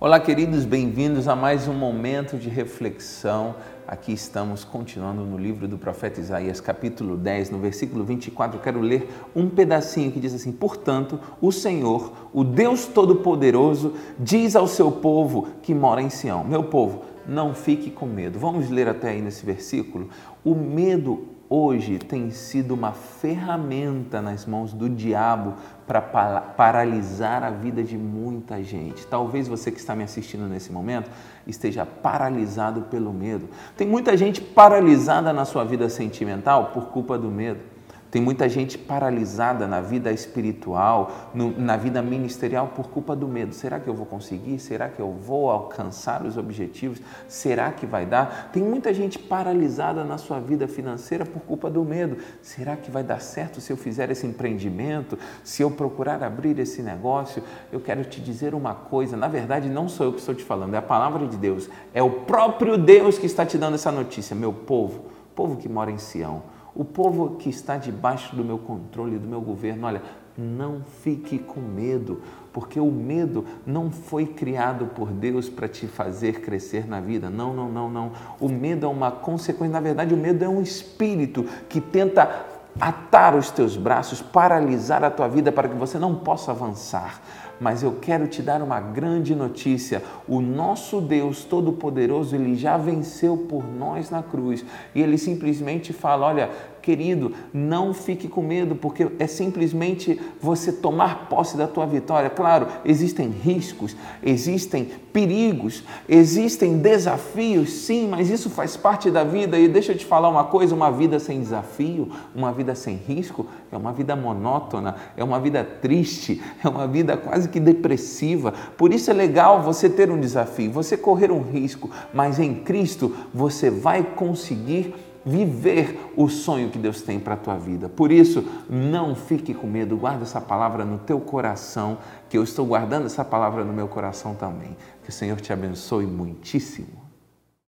Olá, queridos, bem-vindos a mais um momento de reflexão. Aqui estamos continuando no livro do profeta Isaías, capítulo 10, no versículo 24. Eu quero ler um pedacinho que diz assim: Portanto, o Senhor, o Deus Todo-Poderoso, diz ao seu povo que mora em Sião: Meu povo, não fique com medo. Vamos ler até aí nesse versículo. O medo hoje tem sido uma ferramenta nas mãos do diabo para paralisar a vida de muita gente. Talvez você que está me assistindo nesse momento esteja paralisado pelo medo. Tem muita gente paralisada na sua vida sentimental por culpa do medo. Tem muita gente paralisada na vida espiritual, no, na vida ministerial por culpa do medo. Será que eu vou conseguir? Será que eu vou alcançar os objetivos? Será que vai dar? Tem muita gente paralisada na sua vida financeira por culpa do medo. Será que vai dar certo se eu fizer esse empreendimento? Se eu procurar abrir esse negócio? Eu quero te dizer uma coisa: na verdade, não sou eu que estou te falando, é a palavra de Deus. É o próprio Deus que está te dando essa notícia, meu povo, povo que mora em Sião o povo que está debaixo do meu controle, do meu governo, olha, não fique com medo, porque o medo não foi criado por Deus para te fazer crescer na vida. Não, não, não, não. O medo é uma consequência, na verdade, o medo é um espírito que tenta atar os teus braços, paralisar a tua vida para que você não possa avançar mas eu quero te dar uma grande notícia. O nosso Deus Todo-Poderoso, ele já venceu por nós na cruz. E ele simplesmente fala: Olha, querido, não fique com medo, porque é simplesmente você tomar posse da tua vitória. Claro, existem riscos, existem perigos, existem desafios, sim, mas isso faz parte da vida. E deixa eu te falar uma coisa: uma vida sem desafio, uma vida sem risco, é uma vida monótona, é uma vida triste, é uma vida quase quase que depressiva. Por isso é legal você ter um desafio, você correr um risco, mas em Cristo você vai conseguir viver o sonho que Deus tem para a tua vida. Por isso, não fique com medo, guarda essa palavra no teu coração, que eu estou guardando essa palavra no meu coração também. Que o Senhor te abençoe muitíssimo.